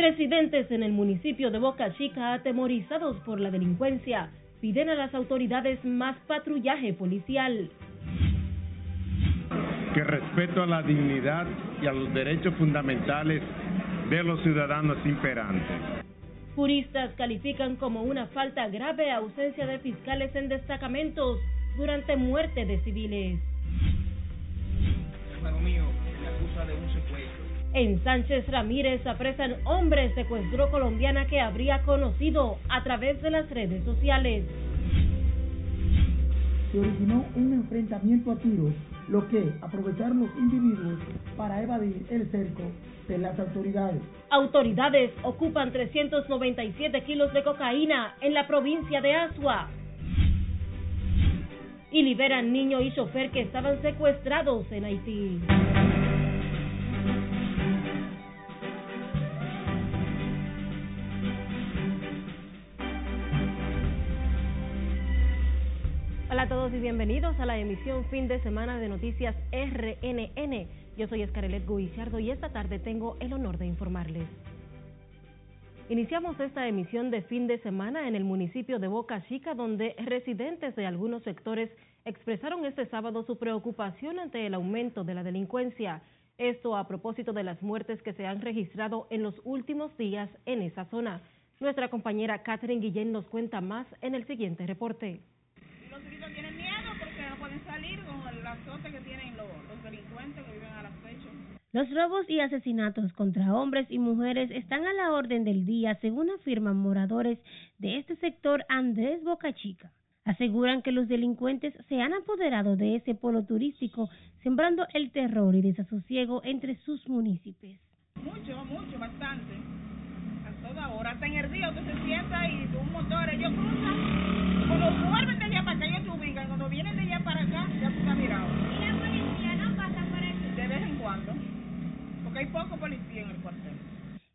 Residentes en el municipio de Boca Chica, atemorizados por la delincuencia, piden a las autoridades más patrullaje policial. Que respeto a la dignidad y a los derechos fundamentales de los ciudadanos imperantes. Juristas califican como una falta grave ausencia de fiscales en destacamentos durante muerte de civiles. mío en Sánchez Ramírez apresan hombre secuestró colombiana que habría conocido a través de las redes sociales. Se originó un enfrentamiento a tiros, lo que aprovecharon los individuos para evadir el cerco de las autoridades. Autoridades ocupan 397 kilos de cocaína en la provincia de Asua y liberan niño y chofer que estaban secuestrados en Haití. Todos y bienvenidos a la emisión fin de semana de Noticias RNN. Yo soy Escarelet Guillardo y esta tarde tengo el honor de informarles. Iniciamos esta emisión de fin de semana en el municipio de Boca Chica, donde residentes de algunos sectores expresaron este sábado su preocupación ante el aumento de la delincuencia. Esto a propósito de las muertes que se han registrado en los últimos días en esa zona. Nuestra compañera Catherine Guillén nos cuenta más en el siguiente reporte tienen miedo porque no pueden salir con el azote que tienen los, delincuentes que viven al acecho. Los robos y asesinatos contra hombres y mujeres están a la orden del día, según afirman moradores de este sector Andrés Boca Chica. Aseguran que los delincuentes se han apoderado de ese polo turístico, sembrando el terror y desasosiego entre sus municipios. Mucho, mucho, bastante. A toda hora, hasta en el río que se sienta y un motor, ellos cruzan. Cuando vuelven de allá para acá, acá, ya está mirado. ¿Y la policía no pasa por aquí? De vez en cuando, porque hay poco policía en el cuartel.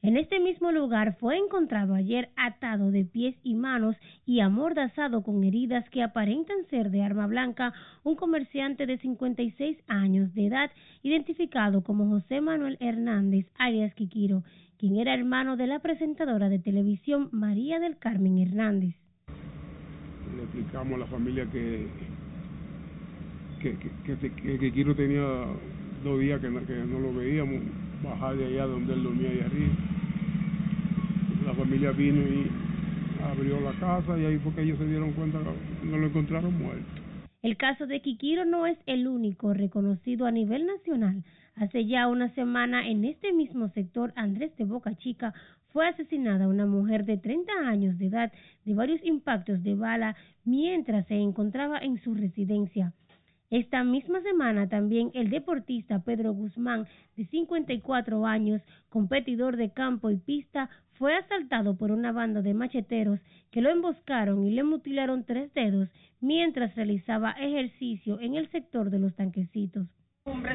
En este mismo lugar fue encontrado ayer atado de pies y manos y amordazado con heridas que aparentan ser de arma blanca un comerciante de 56 años de edad identificado como José Manuel Hernández alias Quiquiro, quien era hermano de la presentadora de televisión María del Carmen Hernández le explicamos a la familia que que, que, que, Kiro tenía dos días que no, que no lo veíamos bajar de allá donde él dormía ahí arriba. La familia vino y abrió la casa y ahí fue que ellos se dieron cuenta que no lo encontraron muerto. El caso de Kikiro no es el único reconocido a nivel nacional. Hace ya una semana en este mismo sector, Andrés de Boca Chica fue asesinada una mujer de 30 años de edad de varios impactos de bala mientras se encontraba en su residencia. Esta misma semana también el deportista Pedro Guzmán, de 54 años, competidor de campo y pista, fue asaltado por una banda de macheteros que lo emboscaron y le mutilaron tres dedos mientras realizaba ejercicio en el sector de los tanquecitos.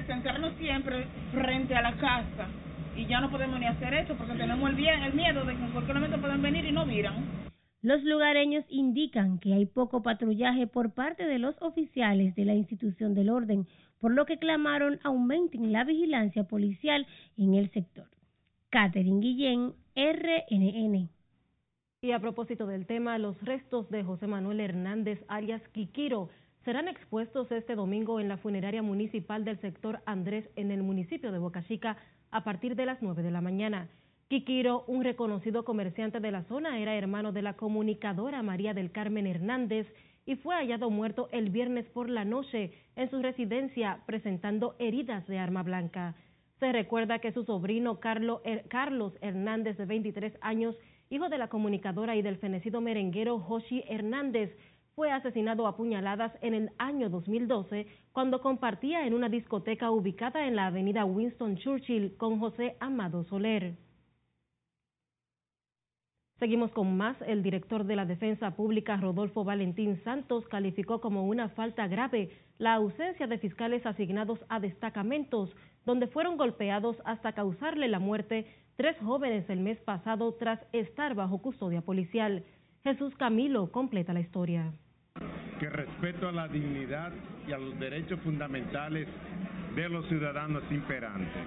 Sentarnos siempre frente a la casa y ya no podemos ni hacer eso porque tenemos el, bien, el miedo de que en cualquier momento puedan venir y no miran. Los lugareños indican que hay poco patrullaje por parte de los oficiales de la institución del orden, por lo que clamaron aumenten la vigilancia policial en el sector. Catherine Guillén, RNN. Y a propósito del tema, los restos de José Manuel Hernández alias Quiquiro serán expuestos este domingo en la funeraria municipal del sector Andrés en el municipio de Boca Chica a partir de las 9 de la mañana. Quiquiro, un reconocido comerciante de la zona, era hermano de la comunicadora María del Carmen Hernández y fue hallado muerto el viernes por la noche en su residencia presentando heridas de arma blanca. Se recuerda que su sobrino Carlos Hernández, de 23 años, hijo de la comunicadora y del fenecido merenguero Joshi Hernández, fue asesinado a puñaladas en el año 2012 cuando compartía en una discoteca ubicada en la avenida Winston Churchill con José Amado Soler. Seguimos con más. El director de la Defensa Pública, Rodolfo Valentín Santos, calificó como una falta grave la ausencia de fiscales asignados a destacamentos, donde fueron golpeados hasta causarle la muerte tres jóvenes el mes pasado tras estar bajo custodia policial. Jesús Camilo completa la historia. Que respeto a la dignidad y a los derechos fundamentales de los ciudadanos imperantes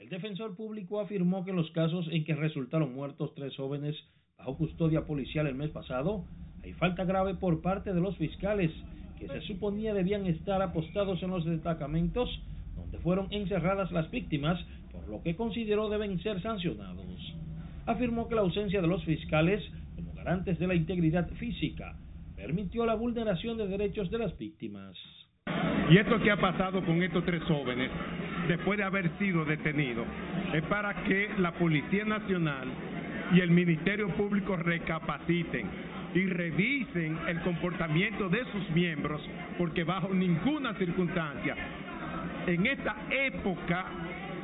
El defensor público afirmó que en los casos en que resultaron muertos tres jóvenes bajo custodia policial el mes pasado, hay falta grave por parte de los fiscales que se suponía debían estar apostados en los destacamentos donde fueron encerradas las víctimas, por lo que consideró deben ser sancionados. Afirmó que la ausencia de los fiscales como garantes de la integridad física permitió la vulneración de derechos de las víctimas. Y esto que ha pasado con estos tres jóvenes, después de haber sido detenidos, es para que la Policía Nacional y el Ministerio Público recapaciten y revisen el comportamiento de sus miembros, porque bajo ninguna circunstancia en esta época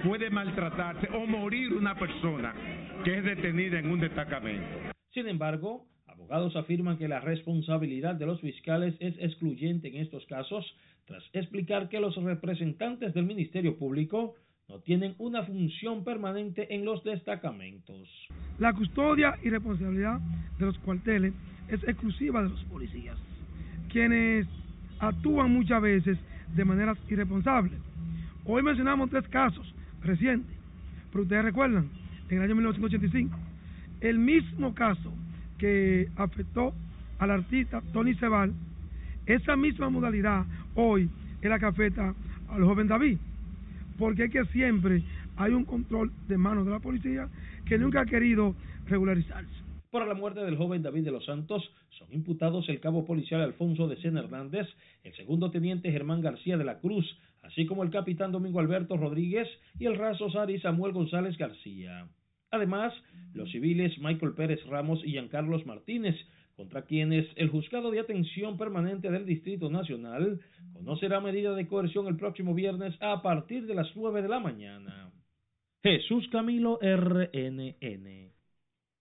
puede maltratarse o morir una persona que es detenida en un destacamento. Sin embargo, abogados afirman que la responsabilidad de los fiscales es excluyente en estos casos, tras explicar que los representantes del Ministerio Público no tienen una función permanente en los destacamentos. La custodia y responsabilidad de los cuarteles es exclusiva de los policías, quienes actúan muchas veces de manera irresponsable. Hoy mencionamos tres casos recientes, pero ustedes recuerdan, en el año 1985, el mismo caso que afectó al artista Tony Sebal, esa misma modalidad hoy es la que afecta al joven David, porque es que siempre hay un control de manos de la policía que nunca ha querido regularizarse. Por la muerte del joven David de los Santos son imputados el cabo policial Alfonso de Sena Hernández, el segundo teniente Germán García de la Cruz, así como el capitán Domingo Alberto Rodríguez y el raso Sari Samuel González García. Además, los civiles Michael Pérez Ramos y Giancarlos Martínez, contra quienes el juzgado de atención permanente del Distrito Nacional conocerá medida de coerción el próximo viernes a partir de las nueve de la mañana. Jesús Camilo RNN.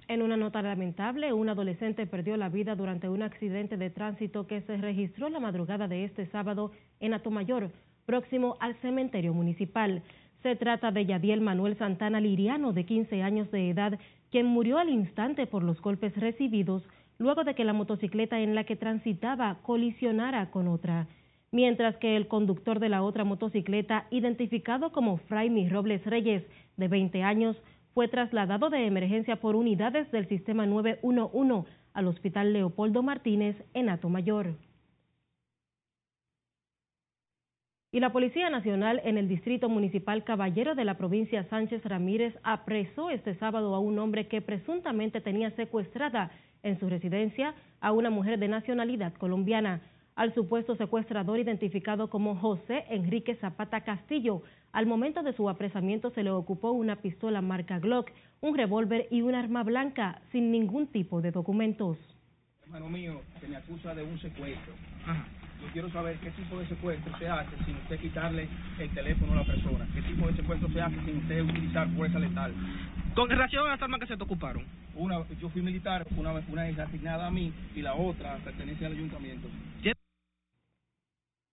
En una nota lamentable, un adolescente perdió la vida durante un accidente de tránsito que se registró la madrugada de este sábado en Atomayor, próximo al cementerio municipal. Se trata de Yadiel Manuel Santana Liriano, de 15 años de edad, quien murió al instante por los golpes recibidos luego de que la motocicleta en la que transitaba colisionara con otra. Mientras que el conductor de la otra motocicleta, identificado como Fraimi Robles Reyes, de 20 años, fue trasladado de emergencia por unidades del sistema 911 al Hospital Leopoldo Martínez en Mayor. Y la Policía Nacional en el Distrito Municipal Caballero de la provincia Sánchez Ramírez apresó este sábado a un hombre que presuntamente tenía secuestrada en su residencia a una mujer de nacionalidad colombiana al supuesto secuestrador identificado como José Enrique Zapata Castillo. Al momento de su apresamiento se le ocupó una pistola marca Glock, un revólver y un arma blanca sin ningún tipo de documentos. Hermano mío, se me acusa de un secuestro. Yo quiero saber qué tipo de secuestro se hace sin usted quitarle el teléfono a la persona. ¿Qué tipo de secuestro se hace sin usted utilizar fuerza letal? Con relación a las armas que se te ocuparon. Una, yo fui militar, una, una es asignada a mí y la otra pertenece al ayuntamiento.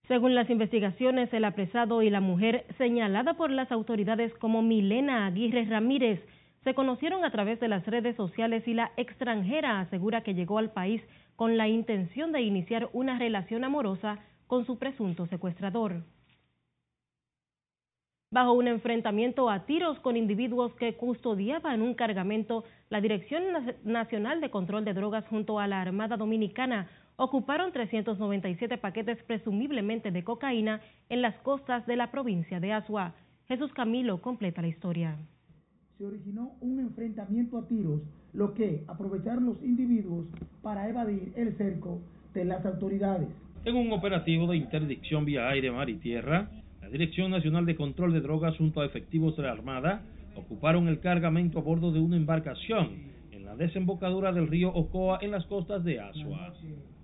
Según las investigaciones, el apresado y la mujer señalada por las autoridades como Milena Aguirre Ramírez se conocieron a través de las redes sociales y la extranjera asegura que llegó al país con la intención de iniciar una relación amorosa con su presunto secuestrador. Bajo un enfrentamiento a tiros con individuos que custodiaban un cargamento, la Dirección Nacional de Control de Drogas junto a la Armada Dominicana ocuparon 397 paquetes presumiblemente de cocaína en las costas de la provincia de Asua. Jesús Camilo completa la historia. Se originó un enfrentamiento a tiros, lo que aprovecharon los individuos para evadir el cerco de las autoridades. En un operativo de interdicción vía aire, mar y tierra, la Dirección Nacional de Control de Drogas junto a efectivos de la Armada ocuparon el cargamento a bordo de una embarcación la desembocadura del río Ocoa en las costas de Asua.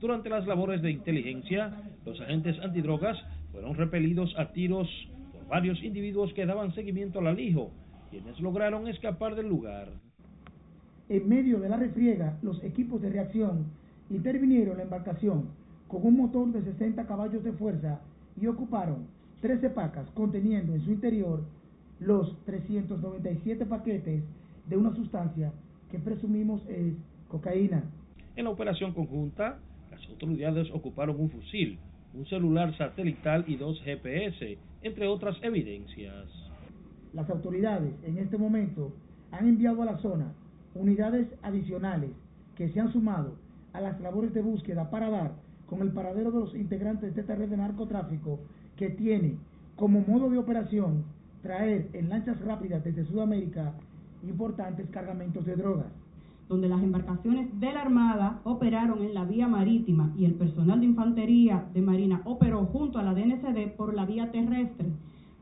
Durante las labores de inteligencia, los agentes antidrogas fueron repelidos a tiros por varios individuos que daban seguimiento al alijo, quienes lograron escapar del lugar. En medio de la refriega, los equipos de reacción intervinieron la embarcación con un motor de 60 caballos de fuerza y ocuparon 13 pacas conteniendo en su interior los 397 paquetes de una sustancia que presumimos es cocaína. En la operación conjunta, las autoridades ocuparon un fusil, un celular satelital y dos GPS, entre otras evidencias. las autoridades en este momento han enviado a la zona unidades adicionales que se han sumado a las labores de búsqueda para dar con el paradero de los integrantes de esta red de narcotráfico que tiene como modo de operación traer en lanchas rápidas desde Sudamérica importantes cargamentos de drogas donde las embarcaciones de la Armada operaron en la vía marítima y el personal de infantería de Marina operó junto a la DNCD por la vía terrestre,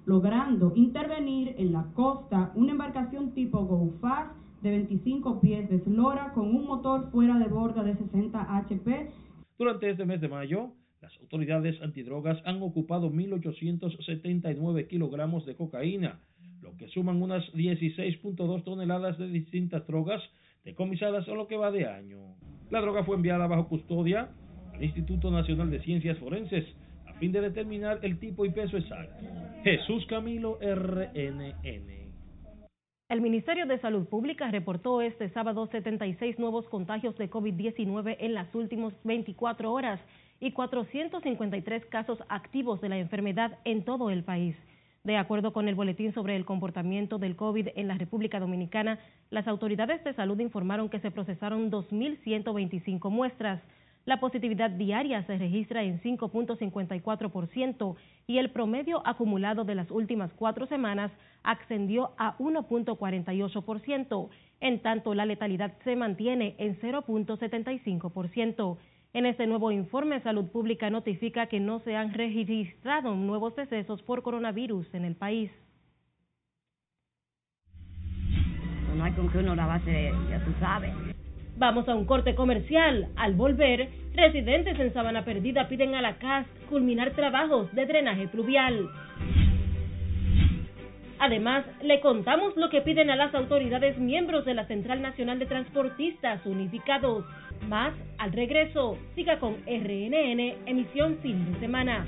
logrando intervenir en la costa una embarcación tipo Go Fast de 25 pies de eslora con un motor fuera de borda de 60 HP. Durante este mes de mayo, las autoridades antidrogas han ocupado 1.879 kilogramos de cocaína, que suman unas 16.2 toneladas de distintas drogas decomisadas en lo que va de año. La droga fue enviada bajo custodia al Instituto Nacional de Ciencias Forenses a fin de determinar el tipo y peso exacto. Jesús Camilo RNN. El Ministerio de Salud Pública reportó este sábado 76 nuevos contagios de COVID-19 en las últimas 24 horas y 453 casos activos de la enfermedad en todo el país. De acuerdo con el boletín sobre el comportamiento del COVID en la República Dominicana, las autoridades de salud informaron que se procesaron 2.125 muestras. La positividad diaria se registra en 5.54% y el promedio acumulado de las últimas cuatro semanas ascendió a 1.48%, en tanto la letalidad se mantiene en 0.75%. En este nuevo informe, Salud Pública notifica que no se han registrado nuevos decesos por coronavirus en el país. No hay con uno la base, ya tú sabes. Vamos a un corte comercial. Al volver, residentes en Sabana Perdida piden a la CAS culminar trabajos de drenaje pluvial. Además, le contamos lo que piden a las autoridades miembros de la Central Nacional de Transportistas Unificados. Más al regreso. Siga con RNN, emisión fin de semana.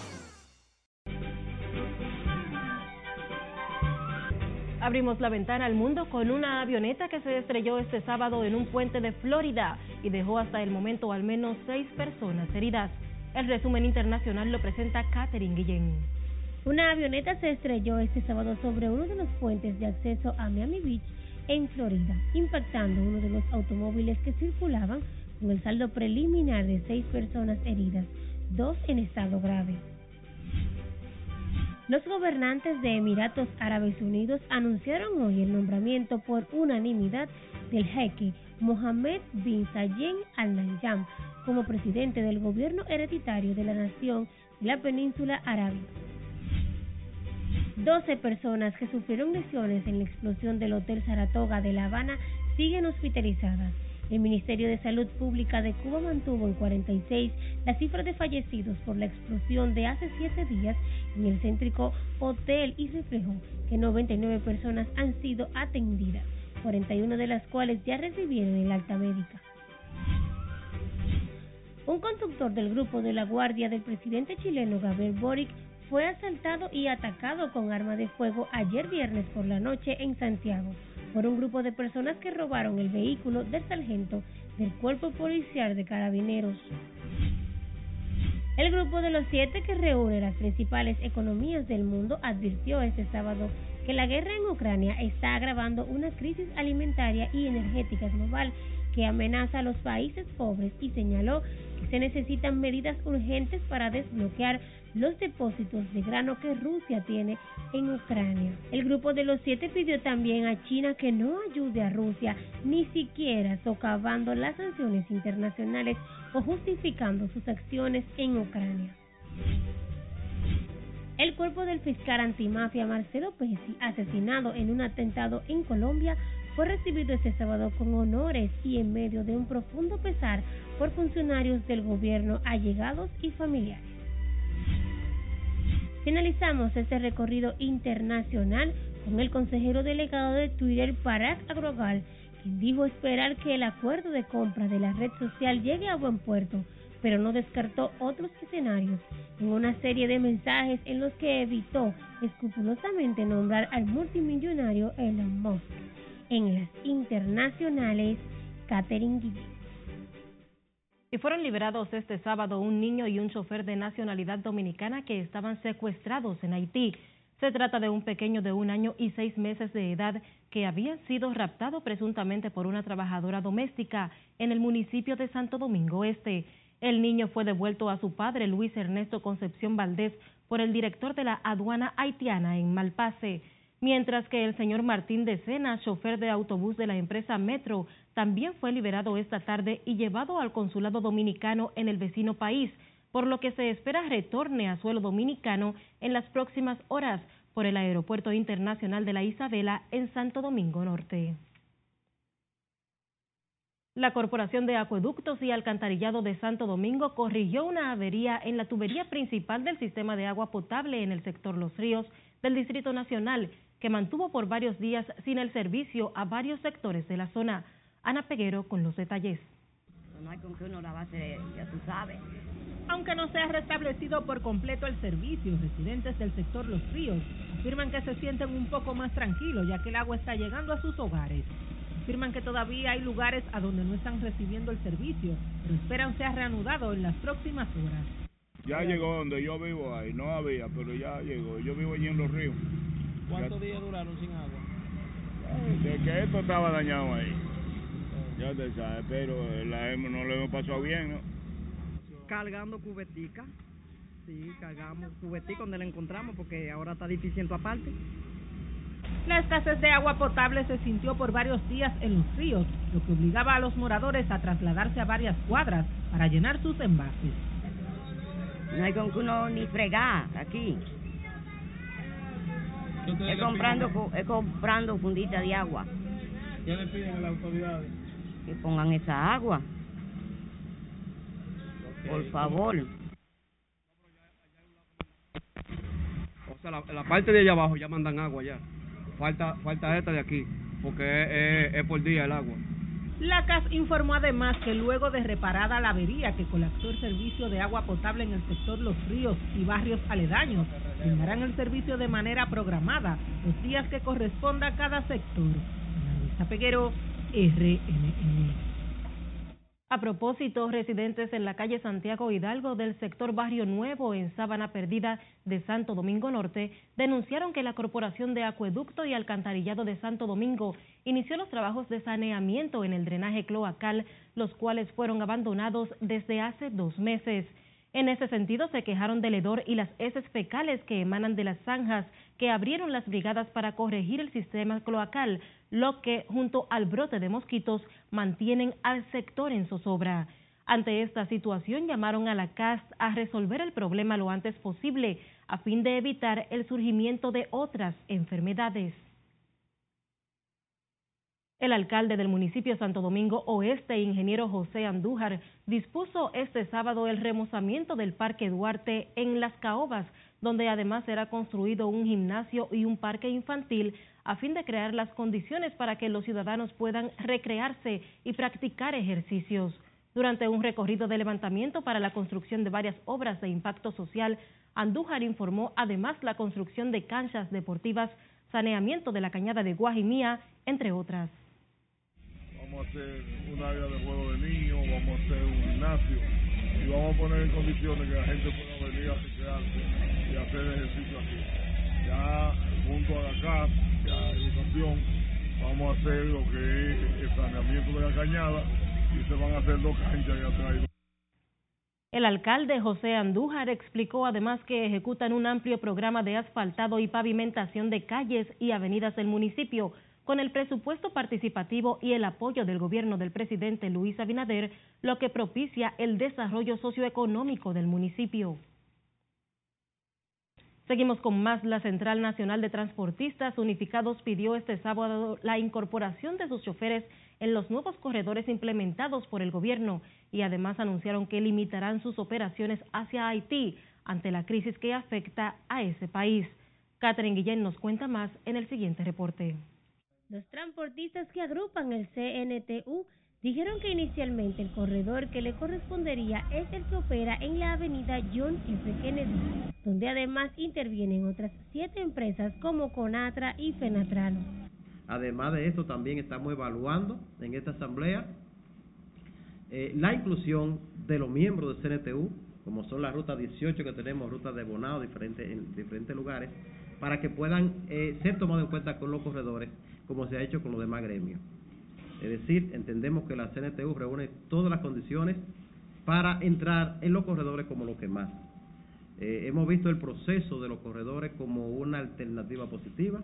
Abrimos la ventana al mundo con una avioneta que se estrelló este sábado en un puente de Florida y dejó hasta el momento al menos seis personas heridas. El resumen internacional lo presenta Catherine Guillén. Una avioneta se estrelló este sábado sobre uno de los puentes de acceso a Miami Beach en Florida, impactando uno de los automóviles que circulaban con el saldo preliminar de seis personas heridas, dos en estado grave. Los gobernantes de Emiratos Árabes Unidos anunciaron hoy el nombramiento por unanimidad del jeque Mohammed bin Zayed Al Nahyan como presidente del gobierno hereditario de la nación de la península arábiga. 12 personas que sufrieron lesiones en la explosión del Hotel Saratoga de La Habana siguen hospitalizadas el Ministerio de Salud Pública de Cuba mantuvo en 46 la cifra de fallecidos por la explosión de hace siete días en el céntrico hotel y reflejó que 99 personas han sido atendidas, 41 de las cuales ya recibieron el alta médica. Un conductor del grupo de la guardia del presidente chileno Gabriel Boric fue asaltado y atacado con arma de fuego ayer viernes por la noche en Santiago por un grupo de personas que robaron el vehículo del sargento del cuerpo policial de carabineros. El grupo de los siete que reúne las principales economías del mundo advirtió este sábado que la guerra en Ucrania está agravando una crisis alimentaria y energética global que amenaza a los países pobres y señaló que se necesitan medidas urgentes para desbloquear los depósitos de grano que Rusia tiene en Ucrania. El grupo de los siete pidió también a China que no ayude a Rusia, ni siquiera socavando las sanciones internacionales o justificando sus acciones en Ucrania. El cuerpo del fiscal antimafia Marcelo Pesi, asesinado en un atentado en Colombia, fue recibido este sábado con honores y en medio de un profundo pesar por funcionarios del gobierno allegados y familiares. Finalizamos este recorrido internacional con el consejero delegado de Twitter, Parag Agrogal, quien dijo esperar que el acuerdo de compra de la red social llegue a buen puerto, pero no descartó otros escenarios en una serie de mensajes en los que evitó escrupulosamente nombrar al multimillonario Elon Musk. En las internacionales, Catherine Guillén. Y fueron liberados este sábado un niño y un chofer de nacionalidad dominicana que estaban secuestrados en Haití. Se trata de un pequeño de un año y seis meses de edad que había sido raptado presuntamente por una trabajadora doméstica en el municipio de Santo Domingo Este. El niño fue devuelto a su padre, Luis Ernesto Concepción Valdés, por el director de la aduana haitiana en Malpase mientras que el señor Martín de Sena, chofer de autobús de la empresa Metro, también fue liberado esta tarde y llevado al consulado dominicano en el vecino país, por lo que se espera retorne a suelo dominicano en las próximas horas por el Aeropuerto Internacional de la Isabela en Santo Domingo Norte. La Corporación de Acueductos y Alcantarillado de Santo Domingo corrigió una avería en la tubería principal del sistema de agua potable en el sector Los Ríos del Distrito Nacional, que mantuvo por varios días sin el servicio a varios sectores de la zona. Ana Peguero con los detalles. No hay con qué uno la base, ya tú sabes. Aunque no se ha restablecido por completo el servicio, residentes del sector Los Ríos afirman que se sienten un poco más tranquilos ya que el agua está llegando a sus hogares. Afirman que todavía hay lugares a donde no están recibiendo el servicio, pero esperan sea reanudado en las próximas horas. Ya llegó donde yo vivo ahí, no había, pero ya llegó. Yo vivo allí en Los Ríos. ¿Cuántos días duraron sin agua? De que esto estaba dañado ahí. Ya te sabes, pero la hemos, no lo hemos pasado bien, ¿no? Cargando cubetica. Sí, cargamos cubetica donde la encontramos porque ahora está difícil en tu aparte. La escasez de agua potable se sintió por varios días en los ríos, lo que obligaba a los moradores a trasladarse a varias cuadras para llenar sus envases. No hay con que uno ni fregar aquí. Es comprando, es comprando fundita de agua. ¿Qué le piden a las autoridades? Que pongan esa agua. Por favor. O sea, la, la, parte de allá abajo ya mandan agua ya. Falta falta esta de aquí, porque es, es, es por día el agua. La CAS informó además que luego de reparada la avería que colapsó el servicio de agua potable en el sector Los Ríos y barrios aledaños, brindarán el servicio de manera programada los días que corresponda a cada sector. RNN. A propósito, residentes en la calle Santiago Hidalgo del sector Barrio Nuevo en Sábana Perdida de Santo Domingo Norte denunciaron que la Corporación de Acueducto y Alcantarillado de Santo Domingo inició los trabajos de saneamiento en el drenaje cloacal, los cuales fueron abandonados desde hace dos meses. En ese sentido, se quejaron del hedor y las heces fecales que emanan de las zanjas que abrieron las brigadas para corregir el sistema cloacal, lo que, junto al brote de mosquitos, mantienen al sector en zozobra. Ante esta situación, llamaron a la CAS a resolver el problema lo antes posible, a fin de evitar el surgimiento de otras enfermedades. El alcalde del municipio Santo Domingo Oeste, ingeniero José Andújar, dispuso este sábado el remozamiento del Parque Duarte en Las Caobas, donde además será construido un gimnasio y un parque infantil a fin de crear las condiciones para que los ciudadanos puedan recrearse y practicar ejercicios. Durante un recorrido de levantamiento para la construcción de varias obras de impacto social, Andújar informó además la construcción de canchas deportivas, saneamiento de la cañada de Guajimía, entre otras vamos a hacer un área de juego de niños, vamos a hacer un gimnasio y vamos a poner en condiciones que la gente pueda venir a recrearse y hacer ejercicio aquí. Ya junto a la casa, ya educación, vamos a hacer lo que es el saneamiento de la cañada y se van a hacer dos canchas ya atrás. El alcalde José Andújar explicó además que ejecutan un amplio programa de asfaltado y pavimentación de calles y avenidas del municipio con el presupuesto participativo y el apoyo del gobierno del presidente Luis Abinader, lo que propicia el desarrollo socioeconómico del municipio. Seguimos con más. La Central Nacional de Transportistas Unificados pidió este sábado la incorporación de sus choferes en los nuevos corredores implementados por el gobierno y además anunciaron que limitarán sus operaciones hacia Haití ante la crisis que afecta a ese país. Catherine Guillén nos cuenta más en el siguiente reporte. Los transportistas que agrupan el CNTU dijeron que inicialmente el corredor que le correspondería es el que opera en la avenida John F. Kennedy, donde además intervienen otras siete empresas como Conatra y Fenatrano. Además de esto, también estamos evaluando en esta asamblea eh, la inclusión de los miembros del CNTU, como son las rutas 18 que tenemos, rutas de bonado diferentes, en diferentes lugares, para que puedan eh, ser tomados en cuenta con los corredores, como se ha hecho con los demás gremios. Es decir, entendemos que la CNTU reúne todas las condiciones para entrar en los corredores como lo que más. Eh, hemos visto el proceso de los corredores como una alternativa positiva.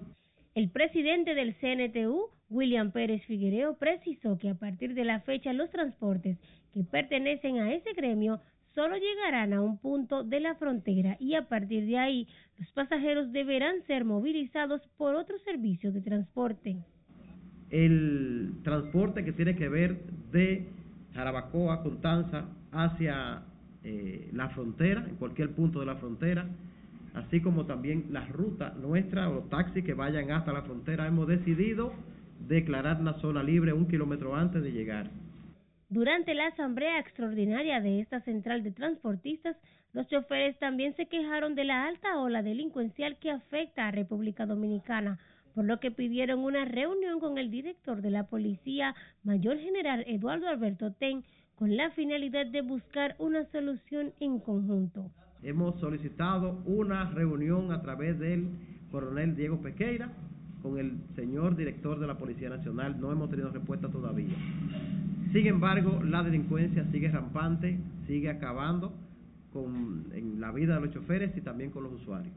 El presidente del CNTU, William Pérez Figuereo, precisó que a partir de la fecha los transportes que pertenecen a ese gremio solo llegarán a un punto de la frontera y a partir de ahí los pasajeros deberán ser movilizados por otros servicios de transporte el transporte que tiene que ver de Jarabacoa, Constanza, hacia eh, la frontera, en cualquier punto de la frontera, así como también las rutas nuestras o los taxis que vayan hasta la frontera. Hemos decidido declarar la zona libre un kilómetro antes de llegar. Durante la asamblea extraordinaria de esta central de transportistas, los choferes también se quejaron de la alta ola delincuencial que afecta a República Dominicana por lo que pidieron una reunión con el director de la policía, Mayor General Eduardo Alberto Ten, con la finalidad de buscar una solución en conjunto. Hemos solicitado una reunión a través del coronel Diego Pequeira con el señor director de la Policía Nacional. No hemos tenido respuesta todavía. Sin embargo, la delincuencia sigue rampante, sigue acabando con en la vida de los choferes y también con los usuarios.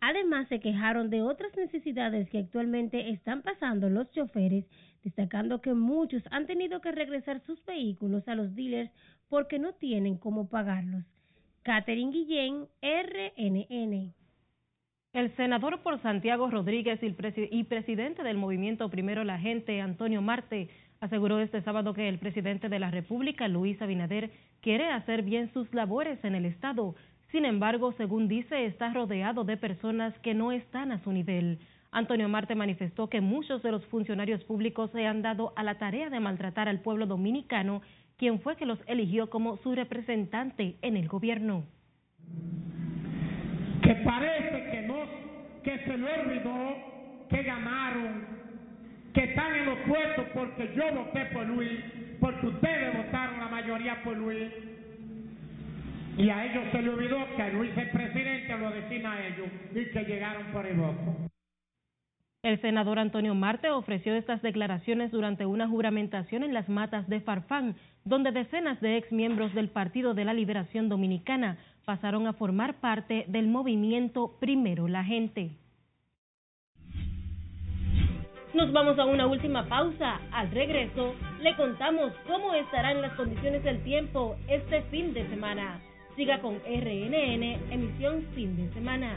Además, se quejaron de otras necesidades que actualmente están pasando los choferes, destacando que muchos han tenido que regresar sus vehículos a los dealers porque no tienen cómo pagarlos. Catherine Guillén, RNN. El senador por Santiago Rodríguez y, presidente del movimiento Primero la Gente, Antonio Marte, aseguró este sábado que el presidente de la República, Luis Abinader, quiere hacer bien sus labores en el Estado, sin embargo, según dice, está rodeado de personas que no están a su nivel. Antonio Marte manifestó que muchos de los funcionarios públicos se han dado a la tarea de maltratar al pueblo dominicano, quien fue que los eligió como su representante en el gobierno. Que parece que no, que se le olvidó que ganaron, que están en los porque yo voté por Luis, porque ustedes votaron la mayoría por Luis y a ellos se le olvidó que Luis el presidente lo designa a ellos y que llegaron por el voto. El senador Antonio Marte ofreció estas declaraciones durante una juramentación en las matas de Farfán, donde decenas de ex miembros del Partido de la Liberación Dominicana pasaron a formar parte del movimiento Primero la Gente. Nos vamos a una última pausa. Al regreso, le contamos cómo estarán las condiciones del tiempo este fin de semana. Siga con RNN, emisión fin de semana.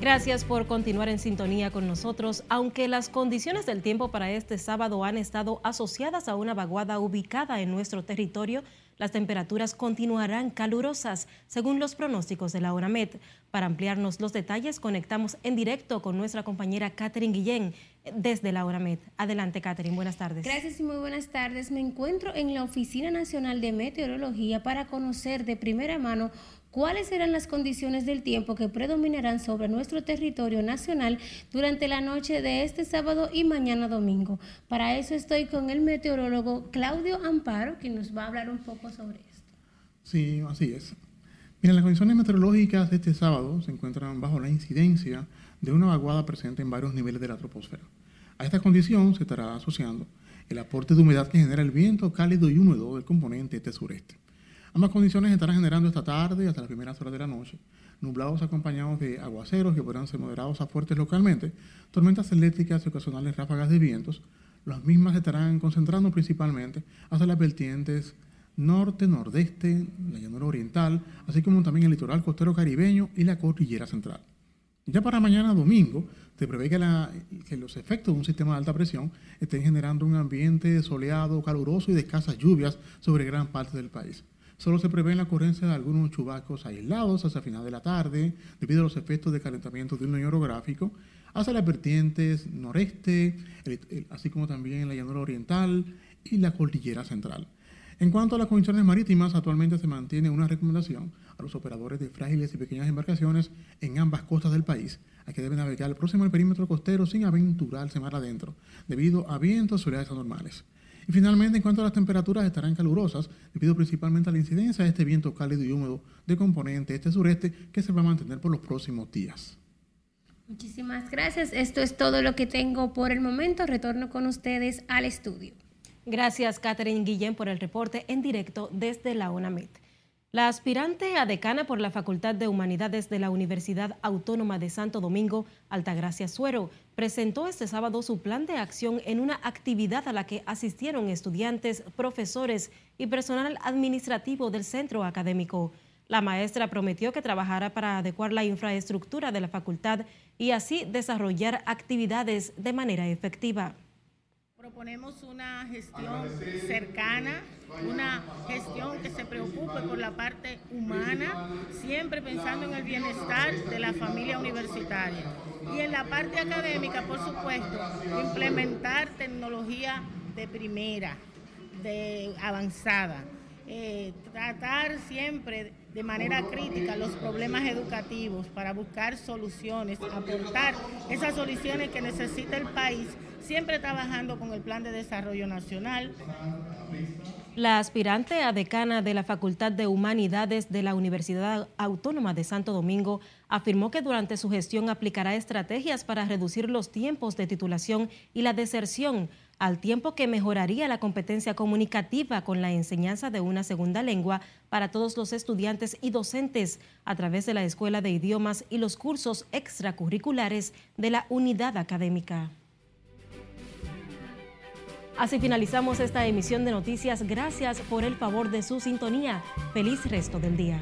Gracias por continuar en sintonía con nosotros. Aunque las condiciones del tiempo para este sábado han estado asociadas a una vaguada ubicada en nuestro territorio, las temperaturas continuarán calurosas, según los pronósticos de la ONAMED. Para ampliarnos los detalles, conectamos en directo con nuestra compañera Catherine Guillén desde la ONAMED. Adelante, Catherine. Buenas tardes. Gracias y muy buenas tardes. Me encuentro en la Oficina Nacional de Meteorología para conocer de primera mano cuáles serán las condiciones del tiempo que predominarán sobre nuestro territorio nacional durante la noche de este sábado y mañana domingo. Para eso estoy con el meteorólogo Claudio Amparo, que nos va a hablar un poco sobre esto. Sí, así es. Mira, las condiciones meteorológicas de este sábado se encuentran bajo la incidencia de una vaguada presente en varios niveles de la troposfera. A esta condición se estará asociando el aporte de humedad que genera el viento cálido y húmedo del componente este-sureste. Ambas condiciones estarán generando esta tarde hasta las primeras horas de la noche nublados acompañados de aguaceros que podrán ser moderados a fuertes localmente, tormentas eléctricas y ocasionales ráfagas de vientos. Las mismas estarán concentrando principalmente hacia las vertientes norte, nordeste, la llanura oriental, así como también el litoral costero caribeño y la cordillera central. Ya para mañana domingo, se prevé que, los efectos de un sistema de alta presión estén generando un ambiente soleado, caluroso y de escasas lluvias sobre gran parte del país. Solo se prevé la ocurrencia de algunos chubascos aislados hacia final de la tarde, debido a los efectos de calentamiento de un medio orográfico, hacia las vertientes noreste, así como también la llanura oriental y la cordillera central. En cuanto a las condiciones marítimas, actualmente se mantiene una recomendación a los operadores de frágiles y pequeñas embarcaciones en ambas costas del país a que deben navegar próximo al perímetro costero sin aventurarse mar adentro, debido a vientos y anormales. Y finalmente, en cuanto a las temperaturas, estarán calurosas debido principalmente a la incidencia de este viento cálido y húmedo de componente este-sureste que se va a mantener por los próximos días. Muchísimas gracias. Esto es todo lo que tengo por el momento. Retorno con ustedes al estudio. Gracias, Catherine Guillén, por el reporte en directo desde la UNAMIT. La aspirante a decana por la Facultad de Humanidades de la Universidad Autónoma de Santo Domingo, Altagracia Suero, presentó este sábado su plan de acción en una actividad a la que asistieron estudiantes, profesores y personal administrativo del centro académico. La maestra prometió que trabajará para adecuar la infraestructura de la facultad y así desarrollar actividades de manera efectiva. Proponemos una gestión cercana, una gestión que se preocupe por la parte humana, siempre pensando en el bienestar de la familia universitaria. Y en la parte académica, por supuesto, implementar tecnología de primera, de avanzada. Eh, tratar siempre de manera crítica los problemas educativos para buscar soluciones, aportar esas soluciones que necesita el país siempre trabajando con el Plan de Desarrollo Nacional. La aspirante a decana de la Facultad de Humanidades de la Universidad Autónoma de Santo Domingo afirmó que durante su gestión aplicará estrategias para reducir los tiempos de titulación y la deserción, al tiempo que mejoraría la competencia comunicativa con la enseñanza de una segunda lengua para todos los estudiantes y docentes a través de la Escuela de Idiomas y los cursos extracurriculares de la unidad académica. Así finalizamos esta emisión de noticias. Gracias por el favor de su sintonía. Feliz resto del día.